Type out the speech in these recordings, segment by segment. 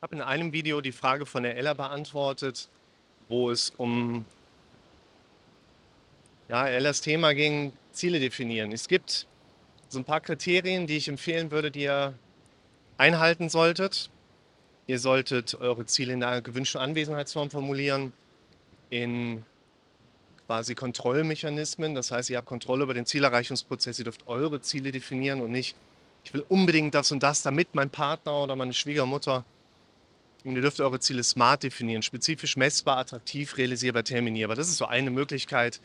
habe in einem Video die Frage von der Ella beantwortet, wo es um ja, Ellas Thema ging, Ziele definieren. Es gibt so ein paar Kriterien, die ich empfehlen würde, die ihr einhalten solltet. Ihr solltet eure Ziele in einer gewünschten Anwesenheitsform formulieren, in quasi Kontrollmechanismen. Das heißt, ihr habt Kontrolle über den Zielerreichungsprozess. Ihr dürft eure Ziele definieren und nicht, ich will unbedingt das und das, damit mein Partner oder meine Schwiegermutter. Und ihr dürft eure Ziele smart definieren, spezifisch messbar, attraktiv, realisierbar, terminierbar. Das ist so eine Möglichkeit,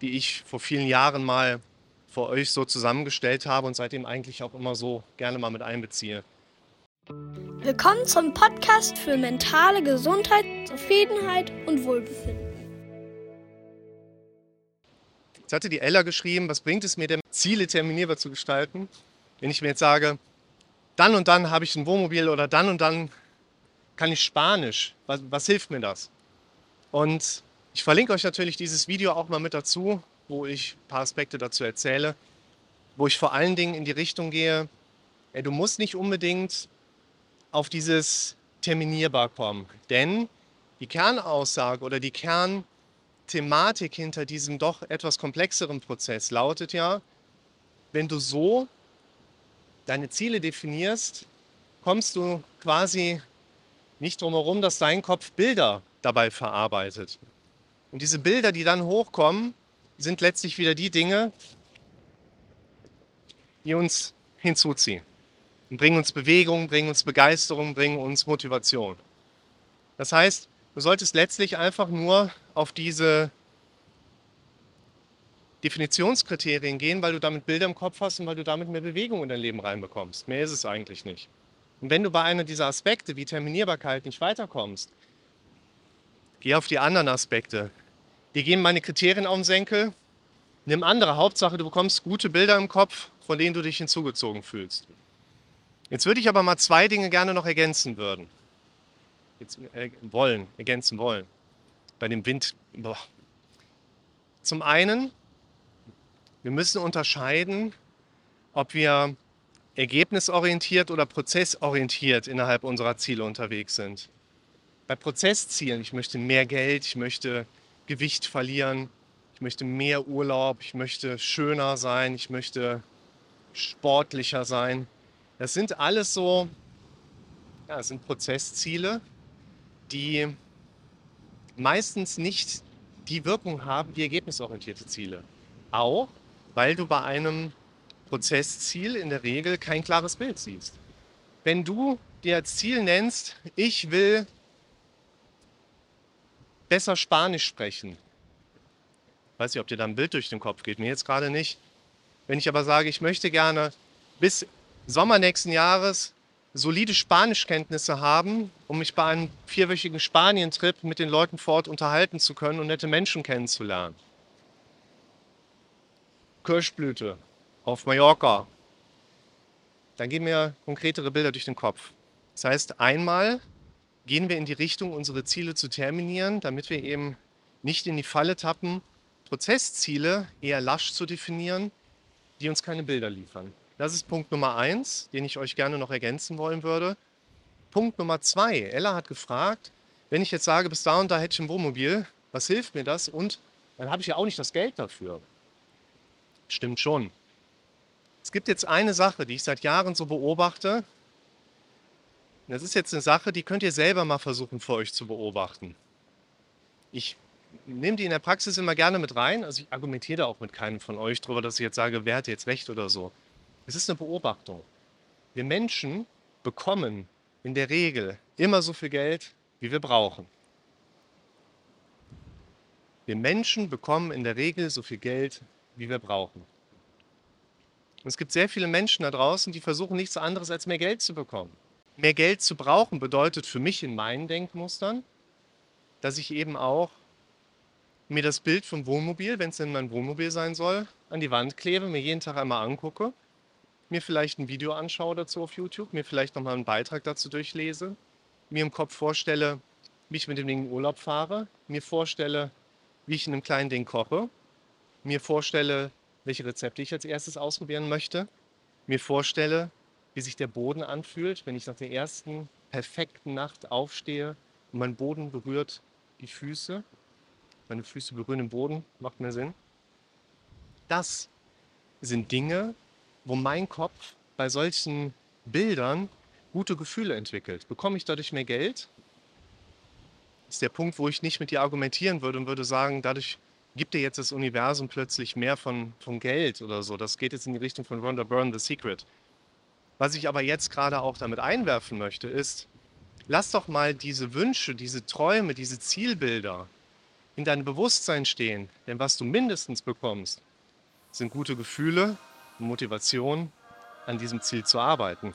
die ich vor vielen Jahren mal für euch so zusammengestellt habe und seitdem eigentlich auch immer so gerne mal mit einbeziehe. Willkommen zum Podcast für mentale Gesundheit, Zufriedenheit und Wohlbefinden. Jetzt hatte die Ella geschrieben, was bringt es mir denn, Ziele terminierbar zu gestalten, wenn ich mir jetzt sage, dann und dann habe ich ein Wohnmobil oder dann und dann kann ich Spanisch. Was, was hilft mir das? Und ich verlinke euch natürlich dieses Video auch mal mit dazu, wo ich ein paar Aspekte dazu erzähle, wo ich vor allen Dingen in die Richtung gehe, ey, du musst nicht unbedingt auf dieses terminierbar kommen. Denn die Kernaussage oder die Kernthematik hinter diesem doch etwas komplexeren Prozess lautet ja, wenn du so deine Ziele definierst, kommst du quasi nicht drum herum, dass dein Kopf Bilder dabei verarbeitet. Und diese Bilder, die dann hochkommen, sind letztlich wieder die Dinge, die uns hinzuziehen und bringen uns Bewegung, bringen uns Begeisterung, bringen uns Motivation. Das heißt, du solltest letztlich einfach nur auf diese Definitionskriterien gehen, weil du damit Bilder im Kopf hast und weil du damit mehr Bewegung in dein Leben reinbekommst. Mehr ist es eigentlich nicht. Und wenn du bei einer dieser Aspekte wie Terminierbarkeit nicht weiterkommst, geh auf die anderen Aspekte. Die gehen meine Kriterien auf den Senkel. Nimm andere. Hauptsache, du bekommst gute Bilder im Kopf, von denen du dich hinzugezogen fühlst. Jetzt würde ich aber mal zwei Dinge gerne noch ergänzen würden. Jetzt, äh, wollen, ergänzen wollen. Bei dem Wind. Boah. Zum einen, wir müssen unterscheiden, ob wir ergebnisorientiert oder prozessorientiert innerhalb unserer Ziele unterwegs sind. Bei Prozesszielen, ich möchte mehr Geld, ich möchte Gewicht verlieren, ich möchte mehr Urlaub, ich möchte schöner sein, ich möchte sportlicher sein. Das sind alles so, ja, das sind Prozessziele, die meistens nicht die Wirkung haben wie ergebnisorientierte Ziele. Auch weil du bei einem Prozessziel in der Regel kein klares Bild siehst. Wenn du dir als Ziel nennst, ich will besser Spanisch sprechen, weiß nicht, ob dir da ein Bild durch den Kopf geht, mir jetzt gerade nicht. Wenn ich aber sage, ich möchte gerne bis Sommer nächsten Jahres solide Spanischkenntnisse haben, um mich bei einem vierwöchigen Spanien-Trip mit den Leuten vor Ort unterhalten zu können und nette Menschen kennenzulernen. Kirschblüte auf Mallorca. Dann gehen mir konkretere Bilder durch den Kopf. Das heißt, einmal gehen wir in die Richtung, unsere Ziele zu terminieren, damit wir eben nicht in die Falle tappen, Prozessziele eher lasch zu definieren, die uns keine Bilder liefern. Das ist Punkt Nummer eins, den ich euch gerne noch ergänzen wollen würde. Punkt Nummer zwei. Ella hat gefragt, wenn ich jetzt sage, bis da und da hätte ich ein Wohnmobil, was hilft mir das? Und dann habe ich ja auch nicht das Geld dafür. Stimmt schon. Es gibt jetzt eine Sache, die ich seit Jahren so beobachte. Das ist jetzt eine Sache, die könnt ihr selber mal versuchen für euch zu beobachten. Ich nehme die in der Praxis immer gerne mit rein. Also ich argumentiere da auch mit keinem von euch darüber, dass ich jetzt sage, wer hat jetzt recht oder so. Es ist eine Beobachtung. Wir Menschen bekommen in der Regel immer so viel Geld, wie wir brauchen. Wir Menschen bekommen in der Regel so viel Geld, wie wir brauchen. Und es gibt sehr viele Menschen da draußen, die versuchen nichts anderes als mehr Geld zu bekommen. Mehr Geld zu brauchen bedeutet für mich in meinen Denkmustern, dass ich eben auch mir das Bild vom Wohnmobil, wenn es denn mein Wohnmobil sein soll, an die Wand klebe, mir jeden Tag einmal angucke mir vielleicht ein Video anschaue dazu auf YouTube, mir vielleicht nochmal einen Beitrag dazu durchlese, mir im Kopf vorstelle, wie ich mit dem Ding in Urlaub fahre, mir vorstelle, wie ich in einem kleinen Ding koche, mir vorstelle, welche Rezepte ich als erstes ausprobieren möchte, mir vorstelle, wie sich der Boden anfühlt, wenn ich nach der ersten perfekten Nacht aufstehe und mein Boden berührt die Füße. Meine Füße berühren den Boden, macht mehr Sinn. Das sind Dinge, wo mein Kopf bei solchen Bildern gute Gefühle entwickelt. Bekomme ich dadurch mehr Geld? ist der Punkt, wo ich nicht mit dir argumentieren würde und würde sagen, dadurch gibt dir jetzt das Universum plötzlich mehr von, von Geld oder so. Das geht jetzt in die Richtung von Rhonda Byrne, The Secret. Was ich aber jetzt gerade auch damit einwerfen möchte, ist, lass doch mal diese Wünsche, diese Träume, diese Zielbilder in dein Bewusstsein stehen. Denn was du mindestens bekommst, sind gute Gefühle, Motivation, an diesem Ziel zu arbeiten.